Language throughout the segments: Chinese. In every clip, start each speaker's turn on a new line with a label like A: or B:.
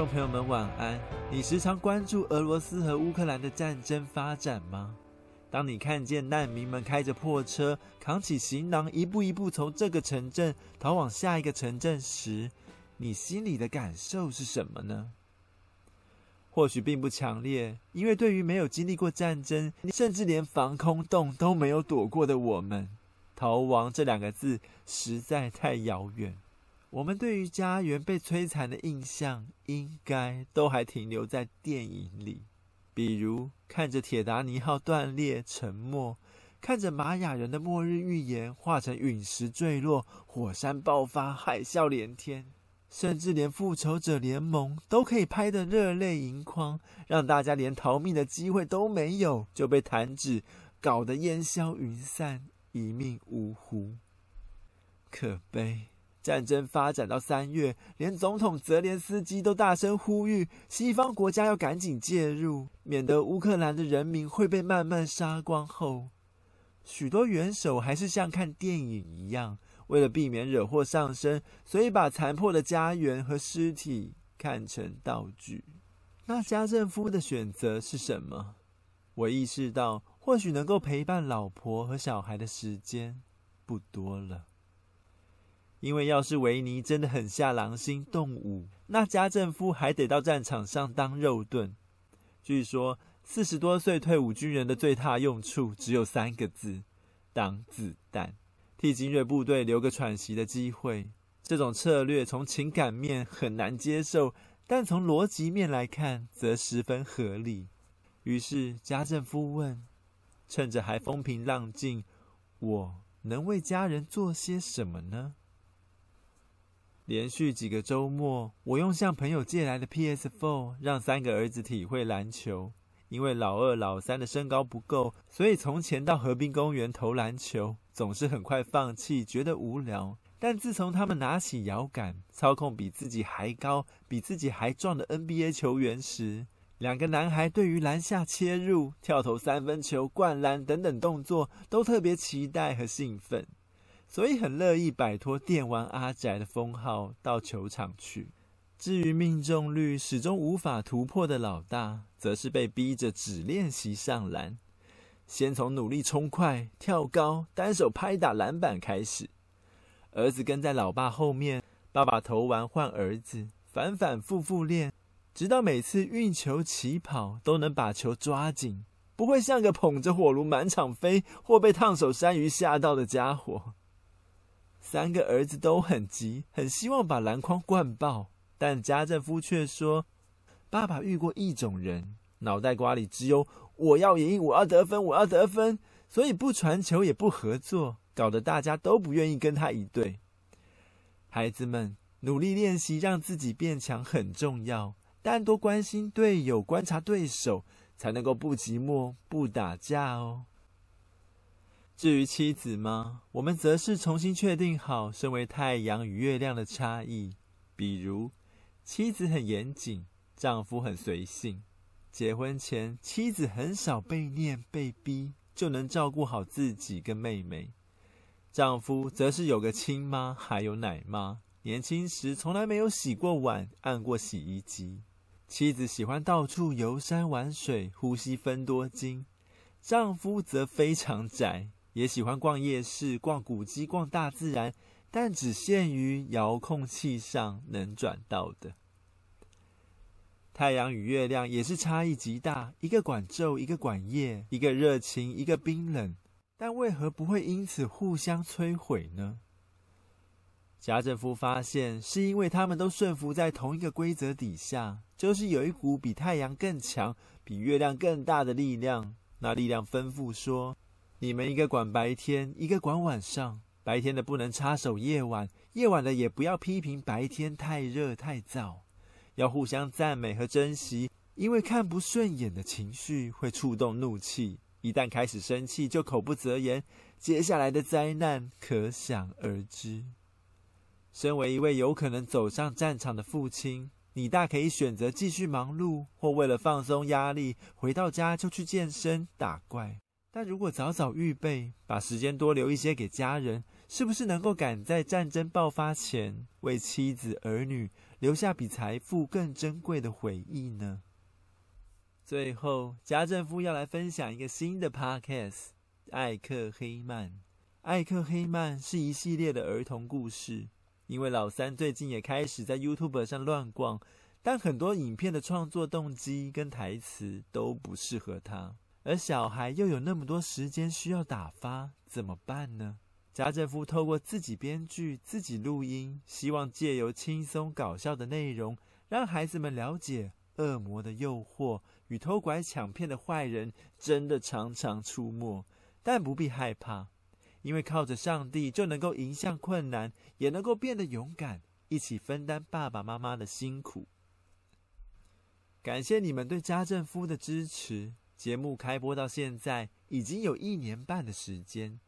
A: 众朋友们，晚安。你时常关注俄罗斯和乌克兰的战争发展吗？当你看见难民们开着破车，扛起行囊，一步一步从这个城镇逃往下一个城镇时，你心里的感受是什么呢？或许并不强烈，因为对于没有经历过战争，甚至连防空洞都没有躲过的我们，逃亡这两个字实在太遥远。我们对于家园被摧残的印象，应该都还停留在电影里，比如看着铁达尼号断裂沉没，看着玛雅人的末日预言化成陨石坠落、火山爆发、海啸连天，甚至连复仇者联盟都可以拍得热泪盈眶，让大家连逃命的机会都没有，就被弹指搞得烟消云散，一命呜呼，可悲。战争发展到三月，连总统泽连斯基都大声呼吁西方国家要赶紧介入，免得乌克兰的人民会被慢慢杀光后，许多元首还是像看电影一样，为了避免惹祸上身，所以把残破的家园和尸体看成道具。那家政夫的选择是什么？我意识到，或许能够陪伴老婆和小孩的时间不多了。因为要是维尼真的很下狼心动武，那家政夫还得到战场上当肉盾。据说四十多岁退伍军人的最大用处只有三个字：挡子弹，替精锐部队留个喘息的机会。这种策略从情感面很难接受，但从逻辑面来看则十分合理。于是家政夫问：“趁着还风平浪静，我能为家人做些什么呢？”连续几个周末，我用向朋友借来的 PS4 让三个儿子体会篮球。因为老二、老三的身高不够，所以从前到河滨公园投篮球总是很快放弃，觉得无聊。但自从他们拿起摇杆，操控比自己还高、比自己还壮的 NBA 球员时，两个男孩对于篮下切入、跳投三分球、灌篮等等动作都特别期待和兴奋。所以很乐意摆脱电玩阿宅的封号，到球场去。至于命中率始终无法突破的老大，则是被逼着只练习上篮，先从努力冲快、跳高、单手拍打篮板开始。儿子跟在老爸后面，爸爸投完换儿子，反反复复练，直到每次运球起跑都能把球抓紧，不会像个捧着火炉满场飞或被烫手山芋吓到的家伙。三个儿子都很急，很希望把篮筐灌爆，但家政夫却说：“爸爸遇过一种人，脑袋瓜里只有我要赢，我要得分，我要得分，所以不传球也不合作，搞得大家都不愿意跟他一队。”孩子们努力练习让自己变强很重要，但多关心队友，观察对手，才能够不寂寞，不打架哦。至于妻子吗？我们则是重新确定好身为太阳与月亮的差异。比如，妻子很严谨，丈夫很随性。结婚前，妻子很少被念被逼，就能照顾好自己跟妹妹。丈夫则是有个亲妈，还有奶妈。年轻时从来没有洗过碗，按过洗衣机。妻子喜欢到处游山玩水，呼吸芬多精。丈夫则非常宅。也喜欢逛夜市、逛古迹、逛大自然，但只限于遥控器上能转到的。太阳与月亮也是差异极大，一个管昼，一个管夜，一个热情，一个冰冷，但为何不会因此互相摧毁呢？家政夫发现，是因为他们都顺服在同一个规则底下，就是有一股比太阳更强、比月亮更大的力量。那力量吩咐说。你们一个管白天，一个管晚上。白天的不能插手夜晚，夜晚的也不要批评白天太热太燥，要互相赞美和珍惜。因为看不顺眼的情绪会触动怒气，一旦开始生气就口不择言，接下来的灾难可想而知。身为一位有可能走上战场的父亲，你大可以选择继续忙碌，或为了放松压力，回到家就去健身打怪。但如果早早预备，把时间多留一些给家人，是不是能够赶在战争爆发前，为妻子儿女留下比财富更珍贵的回忆呢？最后，家政夫要来分享一个新的 podcast，《艾克黑曼》。艾克黑曼是一系列的儿童故事。因为老三最近也开始在 YouTube 上乱逛，但很多影片的创作动机跟台词都不适合他，而小孩又有那么多时间需要打发，怎么办呢？家政夫透过自己编剧、自己录音，希望借由轻松搞笑的内容，让孩子们了解恶魔的诱惑。与偷拐抢骗的坏人真的常常出没，但不必害怕，因为靠着上帝就能够迎向困难，也能够变得勇敢，一起分担爸爸妈妈的辛苦。感谢你们对家政夫的支持。节目开播到现在已经有一年半的时间，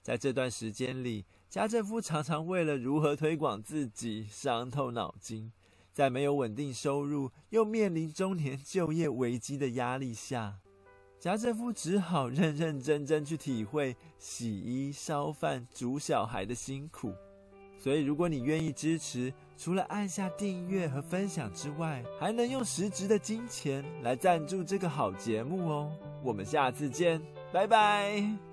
A: 在这段时间里，家政夫常常为了如何推广自己伤透脑筋。在没有稳定收入，又面临中年就业危机的压力下，家政夫只好认认真真去体会洗衣、烧饭、煮小孩的辛苦。所以，如果你愿意支持，除了按下订阅和分享之外，还能用实质的金钱来赞助这个好节目哦。我们下次见，拜拜。